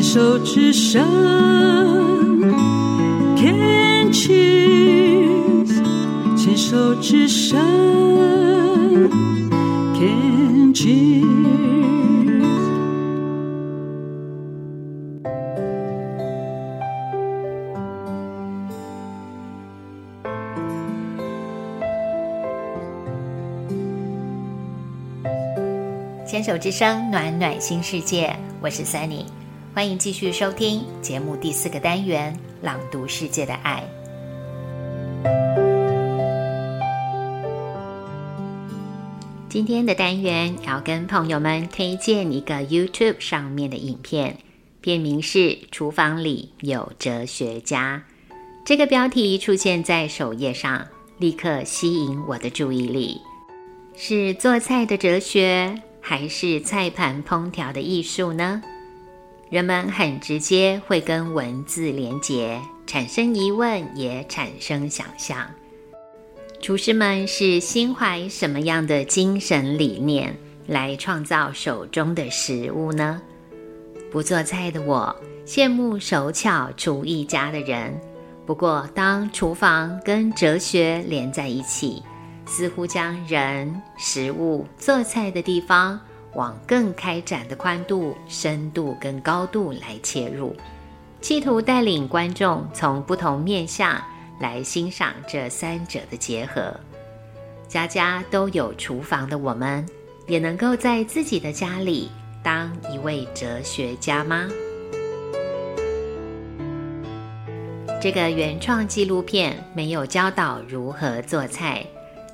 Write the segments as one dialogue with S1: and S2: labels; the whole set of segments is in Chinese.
S1: 牵手之声，Can cheers，牵手之声，Can cheers。
S2: 牵手之声，暖暖新世界，我是 Sunny，欢迎继续收听节目第四个单元《朗读世界的爱》。今天的单元要跟朋友们推荐一个 YouTube 上面的影片，片名是《厨房里有哲学家》。这个标题出现在首页上，立刻吸引我的注意力，是做菜的哲学。还是菜盘烹调的艺术呢？人们很直接会跟文字连结，产生疑问，也产生想象。厨师们是心怀什么样的精神理念来创造手中的食物呢？不做菜的我，羡慕手巧厨艺家的人。不过，当厨房跟哲学连在一起。似乎将人、食物、做菜的地方往更开展的宽度、深度跟高度来切入，企图带领观众从不同面向来欣赏这三者的结合。家家都有厨房的我们，也能够在自己的家里当一位哲学家吗？这个原创纪录片没有教导如何做菜。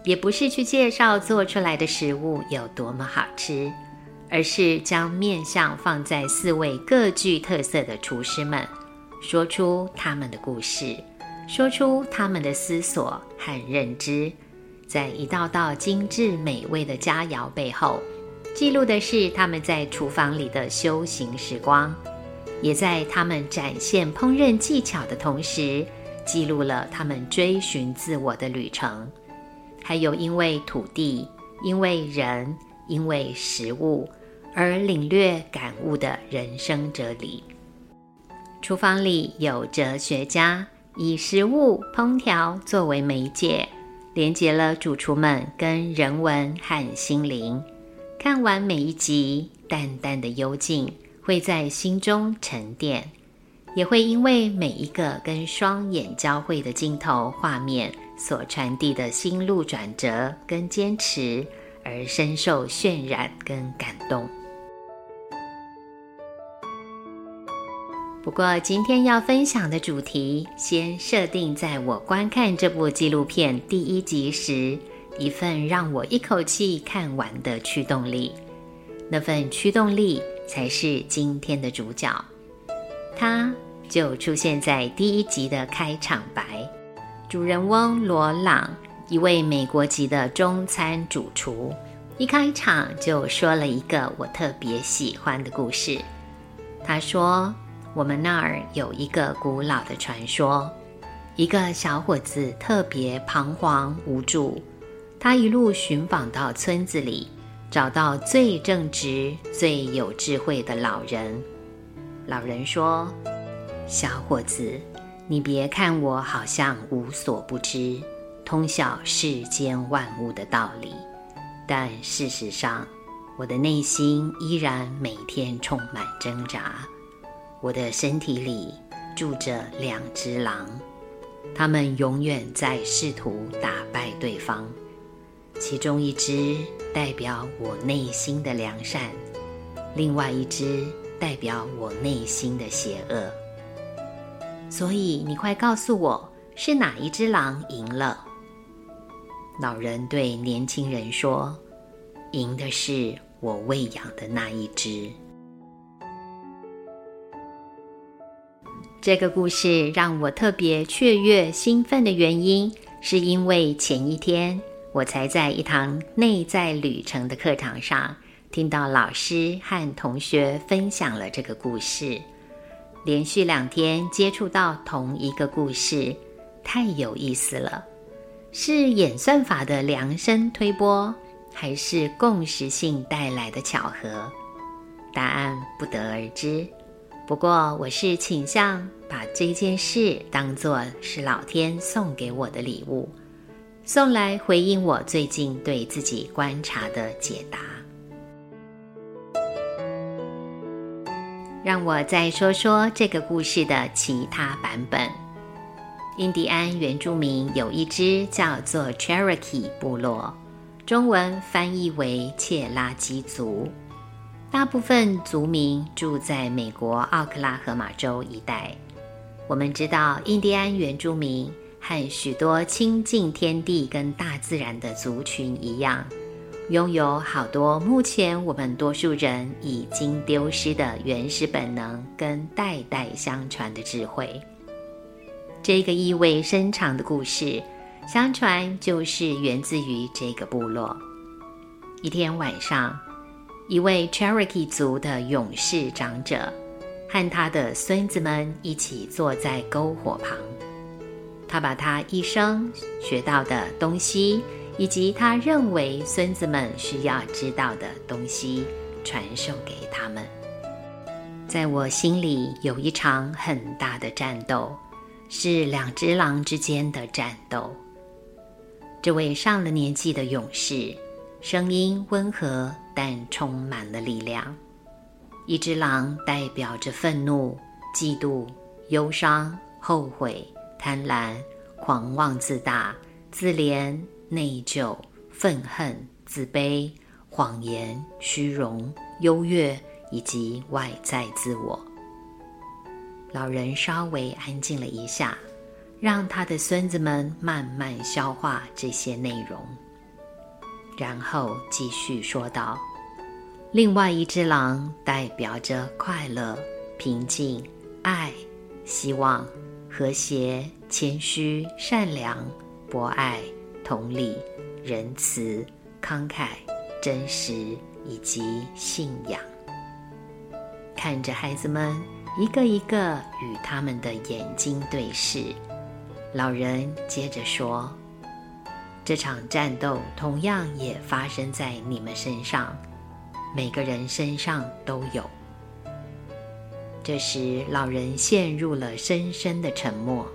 S2: 也不是去介绍做出来的食物有多么好吃，而是将面相放在四位各具特色的厨师们，说出他们的故事，说出他们的思索和认知，在一道道精致美味的佳肴背后，记录的是他们在厨房里的修行时光，也在他们展现烹饪技巧的同时，记录了他们追寻自我的旅程。还有因为土地、因为人、因为食物而领略感悟的人生哲理。厨房里有哲学家，以食物烹调作为媒介，连接了主厨们跟人文和心灵。看完每一集，淡淡的幽静会在心中沉淀，也会因为每一个跟双眼交汇的镜头画面。所传递的心路转折跟坚持，而深受渲染跟感动。不过，今天要分享的主题，先设定在我观看这部纪录片第一集时，一份让我一口气看完的驱动力。那份驱动力才是今天的主角，它就出现在第一集的开场白。主人翁罗朗，一位美国籍的中餐主厨，一开场就说了一个我特别喜欢的故事。他说：“我们那儿有一个古老的传说，一个小伙子特别彷徨无助，他一路寻访到村子里，找到最正直、最有智慧的老人。老人说：‘小伙子。’”你别看我好像无所不知，通晓世间万物的道理，但事实上，我的内心依然每天充满挣扎。我的身体里住着两只狼，它们永远在试图打败对方。其中一只代表我内心的良善，另外一只代表我内心的邪恶。所以，你快告诉我，是哪一只狼赢了？老人对年轻人说：“赢的是我喂养的那一只。”这个故事让我特别雀跃兴奋的原因，是因为前一天我才在一堂内在旅程的课堂上，听到老师和同学分享了这个故事。连续两天接触到同一个故事，太有意思了。是演算法的量身推播，还是共识性带来的巧合？答案不得而知。不过，我是倾向把这件事当作是老天送给我的礼物，送来回应我最近对自己观察的解答。让我再说说这个故事的其他版本。印第安原住民有一支叫做 Cherokee 部落，中文翻译为切拉基族。大部分族民住在美国奥克拉荷马州一带。我们知道，印第安原住民和许多亲近天地跟大自然的族群一样，拥有好多目前我们多数人已经丢失的原始本能跟代代相传的智慧。这个意味深长的故事，相传就是源自于这个部落。一天晚上。一位 Cherokee 族的勇士长者和他的孙子们一起坐在篝火旁。他把他一生学到的东西，以及他认为孙子们需要知道的东西，传授给他们。在我心里，有一场很大的战斗，是两只狼之间的战斗。这位上了年纪的勇士。声音温和，但充满了力量。一只狼代表着愤怒、嫉妒、忧伤、后悔、贪婪、狂妄自大、自怜、内疚、愤恨、自卑、谎言、虚荣、优越以及外在自我。老人稍微安静了一下，让他的孙子们慢慢消化这些内容。然后继续说道：“另外一只狼代表着快乐、平静、爱、希望、和谐、谦虚、善良、博爱、同理、仁慈、慷慨、真实以及信仰。”看着孩子们一个一个与他们的眼睛对视，老人接着说。这场战斗同样也发生在你们身上，每个人身上都有。这时，老人陷入了深深的沉默，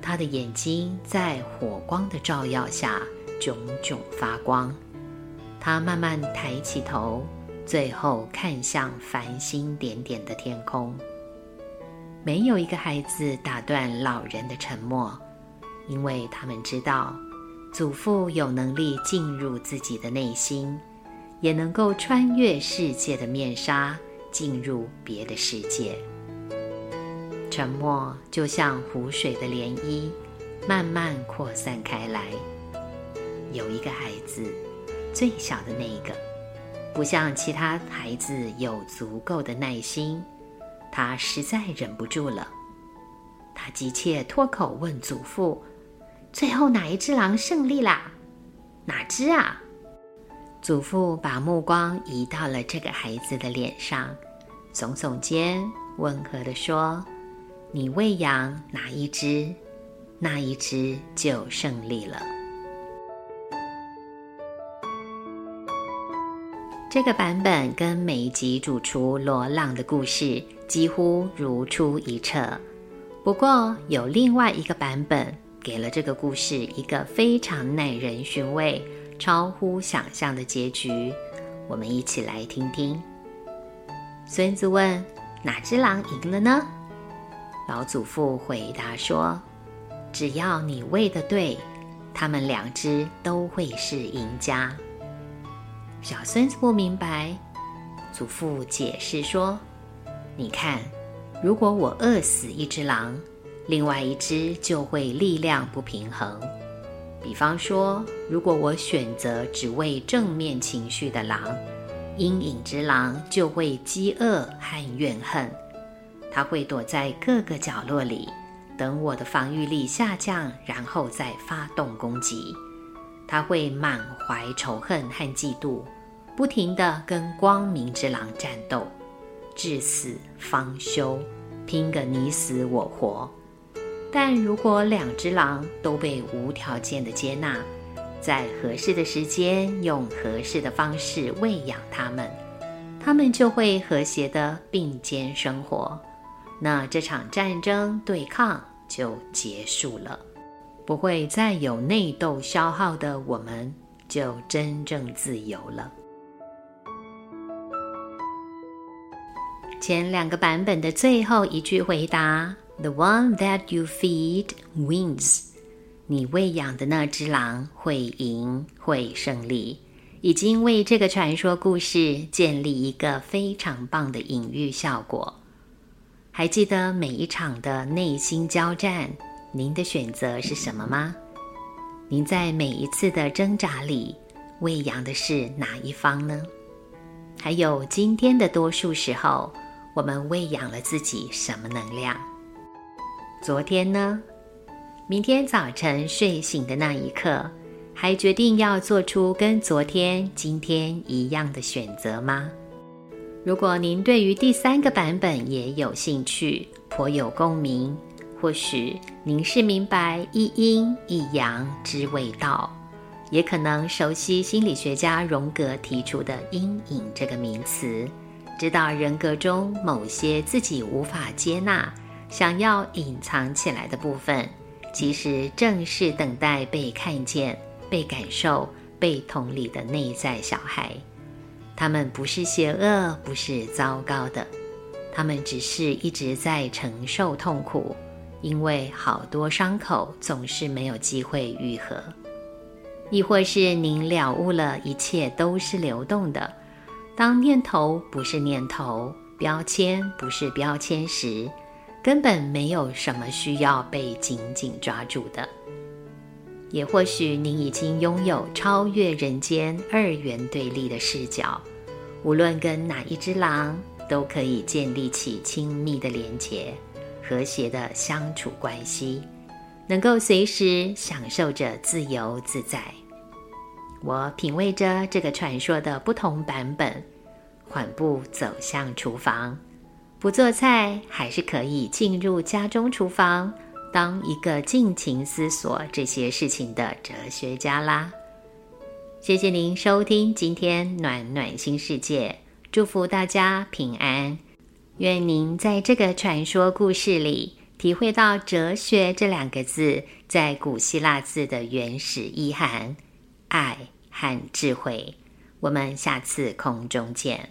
S2: 他的眼睛在火光的照耀下炯炯发光。他慢慢抬起头，最后看向繁星点点的天空。没有一个孩子打断老人的沉默，因为他们知道。祖父有能力进入自己的内心，也能够穿越世界的面纱，进入别的世界。沉默就像湖水的涟漪，慢慢扩散开来。有一个孩子，最小的那一个，不像其他孩子有足够的耐心，他实在忍不住了。他急切脱口问祖父。最后哪一只狼胜利啦？哪只啊？祖父把目光移到了这个孩子的脸上，耸耸肩，温和地说：“你喂养哪一只，那一只就胜利了。”这个版本跟美籍主厨罗浪的故事几乎如出一辙，不过有另外一个版本。给了这个故事一个非常耐人寻味、超乎想象的结局，我们一起来听听。孙子问：“哪只狼赢了呢？”老祖父回答说：“只要你喂的对，他们两只都会是赢家。”小孙子不明白，祖父解释说：“你看，如果我饿死一只狼。”另外一只就会力量不平衡。比方说，如果我选择只喂正面情绪的狼，阴影之狼就会饥饿和怨恨，它会躲在各个角落里，等我的防御力下降，然后再发动攻击。他会满怀仇恨和嫉妒，不停地跟光明之狼战斗，至死方休，拼个你死我活。但如果两只狼都被无条件的接纳，在合适的时间用合适的方式喂养它们，它们就会和谐的并肩生活，那这场战争对抗就结束了，不会再有内斗消耗的，我们就真正自由了。前两个版本的最后一句回答：“The one that you feed wins。”你喂养的那只狼会赢，会胜利，已经为这个传说故事建立一个非常棒的隐喻效果。还记得每一场的内心交战，您的选择是什么吗？您在每一次的挣扎里喂养的是哪一方呢？还有今天的多数时候。我们喂养了自己什么能量？昨天呢？明天早晨睡醒的那一刻，还决定要做出跟昨天、今天一样的选择吗？如果您对于第三个版本也有兴趣，颇有共鸣，或许您是明白一阴一阳之谓道，也可能熟悉心理学家荣格提出的“阴影”这个名词。知道人格中某些自己无法接纳、想要隐藏起来的部分，其实正是等待被看见、被感受、被同理的内在小孩。他们不是邪恶，不是糟糕的，他们只是一直在承受痛苦，因为好多伤口总是没有机会愈合。亦或是您了悟了一切都是流动的。当念头不是念头，标签不是标签时，根本没有什么需要被紧紧抓住的。也或许您已经拥有超越人间二元对立的视角，无论跟哪一只狼，都可以建立起亲密的连结、和谐的相处关系，能够随时享受着自由自在。我品味着这个传说的不同版本，缓步走向厨房。不做菜，还是可以进入家中厨房，当一个尽情思索这些事情的哲学家啦。谢谢您收听今天暖暖新世界，祝福大家平安。愿您在这个传说故事里，体会到“哲学”这两个字在古希腊字的原始意涵——爱。和智慧，我们下次空中见。